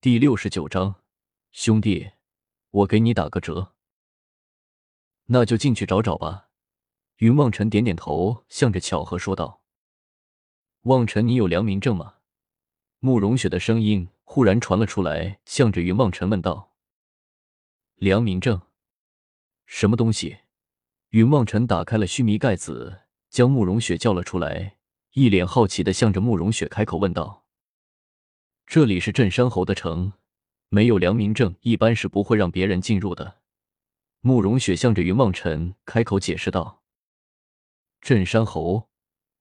第六十九章，兄弟，我给你打个折。那就进去找找吧。云望尘点点头，向着巧合说道：“望尘，你有良民证吗？”慕容雪的声音忽然传了出来，向着云望尘问道：“良民证，什么东西？”云望尘打开了须弥盖子，将慕容雪叫了出来，一脸好奇的向着慕容雪开口问道：“这里是镇山侯的城，没有良民证，一般是不会让别人进入的。”慕容雪向着云望尘开口解释道：“镇山侯。”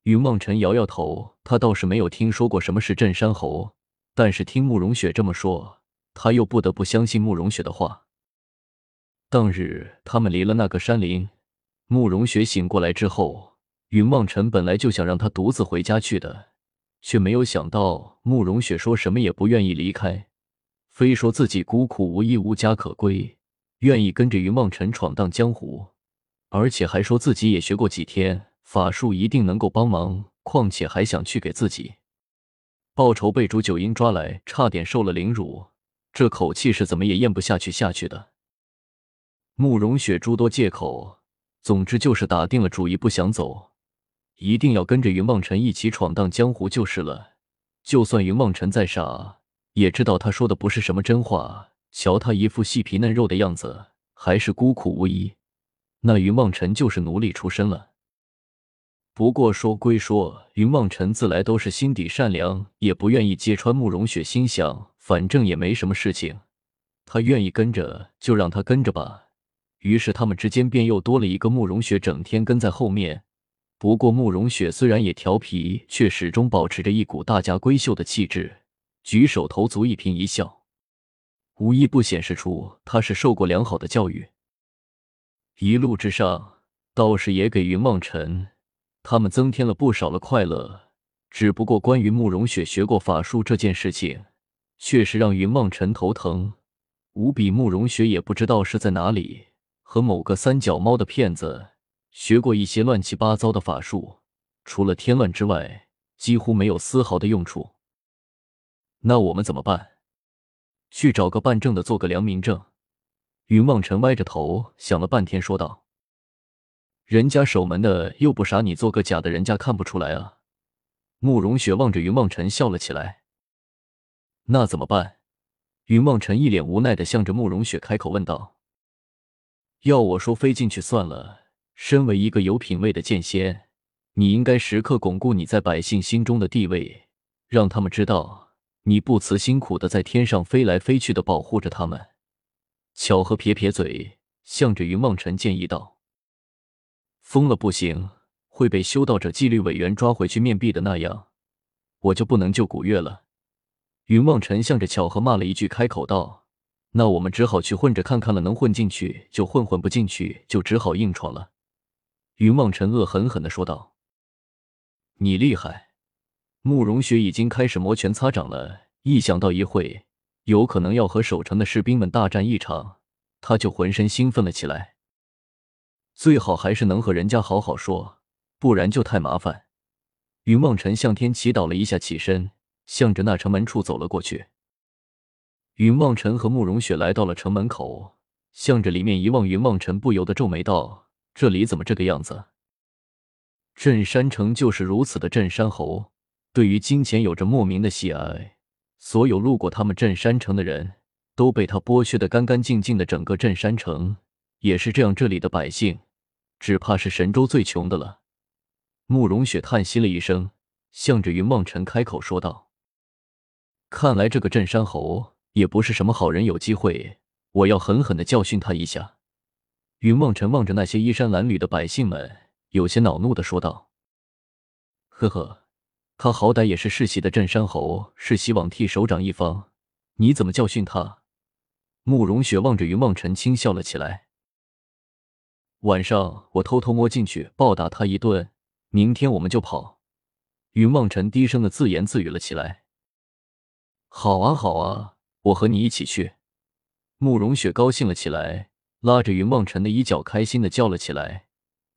云望尘摇摇头，他倒是没有听说过什么是镇山侯，但是听慕容雪这么说，他又不得不相信慕容雪的话。当日他们离了那个山林。慕容雪醒过来之后，云望尘本来就想让她独自回家去的，却没有想到慕容雪说什么也不愿意离开，非说自己孤苦无依、无家可归，愿意跟着云梦辰闯荡江湖，而且还说自己也学过几天法术，一定能够帮忙，况且还想去给自己报仇。被朱九阴抓来，差点受了凌辱，这口气是怎么也咽不下去下去的。慕容雪诸多借口。总之就是打定了主意，不想走，一定要跟着云望尘一起闯荡江湖就是了。就算云望尘再傻，也知道他说的不是什么真话。瞧他一副细皮嫩肉的样子，还是孤苦无依，那云望尘就是奴隶出身了。不过说归说，云望尘自来都是心底善良，也不愿意揭穿慕容雪。心想，反正也没什么事情，他愿意跟着就让他跟着吧。于是他们之间便又多了一个慕容雪，整天跟在后面。不过慕容雪虽然也调皮，却始终保持着一股大家闺秀的气质，举手投足一颦一笑，无一不显示出她是受过良好的教育。一路之上，倒是也给云望尘他们增添了不少的快乐。只不过关于慕容雪学过法术这件事情，确实让云望尘头疼无比。慕容雪也不知道是在哪里。和某个三脚猫的骗子学过一些乱七八糟的法术，除了添乱之外，几乎没有丝毫的用处。那我们怎么办？去找个办证的，做个良民证。云望尘歪着头想了半天，说道：“人家守门的又不傻，你做个假的，人家看不出来啊。”慕容雪望着云望尘笑了起来。那怎么办？云望尘一脸无奈的向着慕容雪开口问道。要我说，飞进去算了。身为一个有品位的剑仙，你应该时刻巩固你在百姓心中的地位，让他们知道你不辞辛苦的在天上飞来飞去的保护着他们。巧合撇撇嘴，向着云望尘建议道：“疯了不行，会被修道者纪律委员抓回去面壁的那样，我就不能救古月了。”云望尘向着巧合骂了一句，开口道。那我们只好去混着看看了，能混进去就混，混不进去就只好硬闯了。”云望尘恶狠狠的说道。“你厉害！”慕容雪已经开始摩拳擦掌了，一想到一会有可能要和守城的士兵们大战一场，他就浑身兴奋了起来。最好还是能和人家好好说，不然就太麻烦。云望尘向天祈祷了一下，起身向着那城门处走了过去。云望尘和慕容雪来到了城门口，向着里面一望，云望尘不由得皱眉道：“这里怎么这个样子？”镇山城就是如此的，镇山侯对于金钱有着莫名的喜爱，所有路过他们镇山城的人都被他剥削的干干净净的，整个镇山城也是这样，这里的百姓只怕是神州最穷的了。慕容雪叹息了一声，向着云梦尘开口说道：“看来这个镇山侯……”也不是什么好人，有机会我要狠狠的教训他一下。云望尘望着那些衣衫褴褛的百姓们，有些恼怒的说道：“呵呵，他好歹也是世袭的镇山侯，是希望替首长一方，你怎么教训他？”慕容雪望着云望尘轻笑了起来。晚上我偷偷摸进去暴打他一顿，明天我们就跑。云望尘低声的自言自语了起来。好啊，好啊。我和你一起去。慕容雪高兴了起来，拉着云望尘的衣角，开心的叫了起来，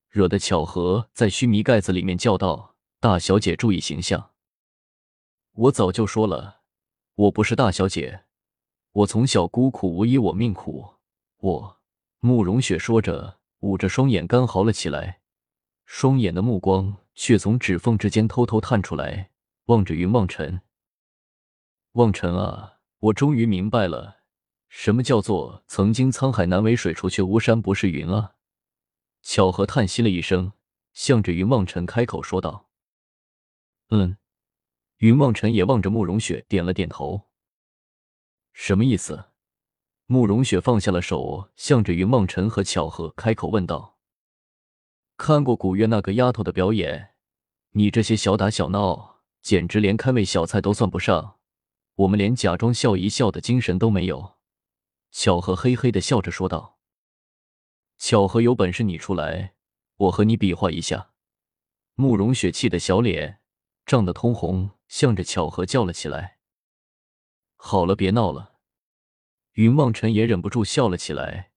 惹得巧合在须弥盖子里面叫道：“大小姐注意形象！”我早就说了，我不是大小姐，我从小孤苦无依，我命苦。我慕容雪说着，捂着双眼干嚎了起来，双眼的目光却从指缝之间偷偷探出来，望着云望尘。望尘啊，我终于明白了，什么叫做曾经沧海难为水，除却巫山不是云啊！巧合叹息了一声，向着云望尘开口说道：“嗯。”云望尘也望着慕容雪，点了点头。什么意思？慕容雪放下了手，向着云望尘和巧合开口问道：“看过古月那个丫头的表演，你这些小打小闹，简直连开胃小菜都算不上。我们连假装笑一笑的精神都没有。”巧合嘿嘿的笑着说道：“巧合，有本事你出来，我和你比划一下。”慕容雪气的小脸涨得通红。向着巧合叫了起来：“好了，别闹了。”云望尘也忍不住笑了起来。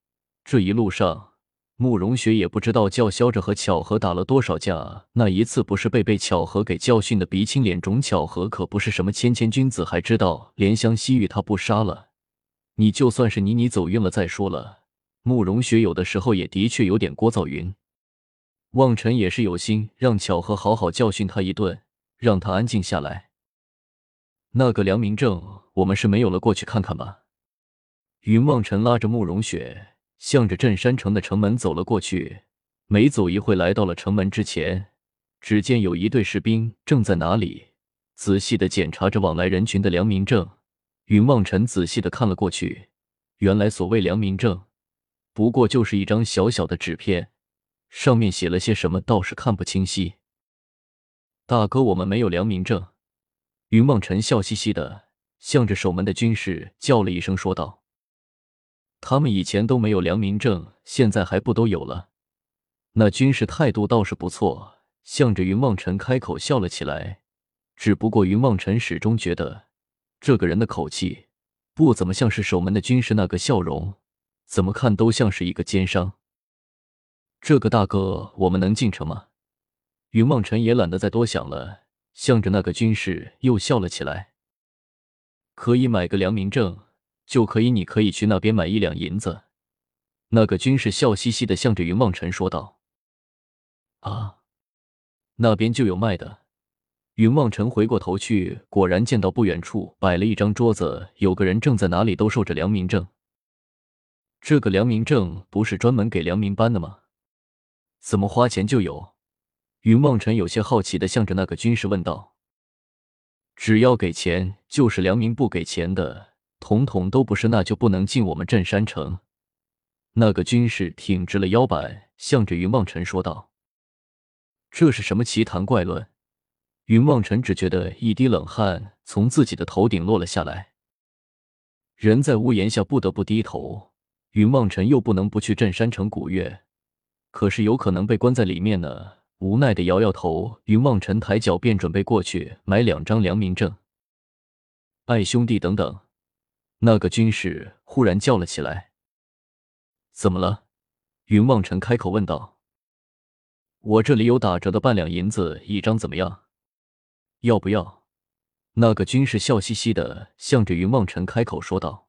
这一路上，慕容雪也不知道叫嚣着和巧合打了多少架。那一次不是被被巧合给教训的鼻青脸肿。巧合可不是什么谦谦君子，还知道怜香惜玉。他不杀了你，就算是你，你走运了再说了。慕容雪有的时候也的确有点聒噪。云望尘也是有心让巧合好好教训他一顿。让他安静下来。那个良民证，我们是没有了，过去看看吧。云望尘拉着慕容雪，向着镇山城的城门走了过去。没走一会，来到了城门之前，只见有一队士兵正在哪里仔细的检查着往来人群的良民证。云望尘仔细的看了过去，原来所谓良民证，不过就是一张小小的纸片，上面写了些什么，倒是看不清晰。大哥，我们没有良民证。云望尘笑嘻嘻的向着守门的军士叫了一声，说道：“他们以前都没有良民证，现在还不都有了？”那军士态度倒是不错，向着云望尘开口笑了起来。只不过云望尘始终觉得这个人的口气不怎么像是守门的军士，那个笑容怎么看都像是一个奸商。这个大哥，我们能进城吗？云望尘也懒得再多想了，向着那个军士又笑了起来。可以买个良民证，就可以，你可以去那边买一两银子。那个军士笑嘻嘻的向着云望尘说道：“啊，那边就有卖的。”云望尘回过头去，果然见到不远处摆了一张桌子，有个人正在哪里兜售着良民证。这个良民证不是专门给良民颁的吗？怎么花钱就有？云望尘有些好奇的向着那个军士问道：“只要给钱就是良民，不给钱的统统都不是，那就不能进我们镇山城。”那个军士挺直了腰板，向着云望尘说道：“这是什么奇谈怪论？”云望尘只觉得一滴冷汗从自己的头顶落了下来。人在屋檐下不得不低头，云望尘又不能不去镇山城古月，可是有可能被关在里面呢。无奈的摇摇头，云望尘抬脚便准备过去买两张良民证。爱兄弟，等等！那个军士忽然叫了起来：“怎么了？”云望尘开口问道：“我这里有打折的半两银子一张，怎么样？要不要？”那个军士笑嘻嘻的向着云望尘开口说道。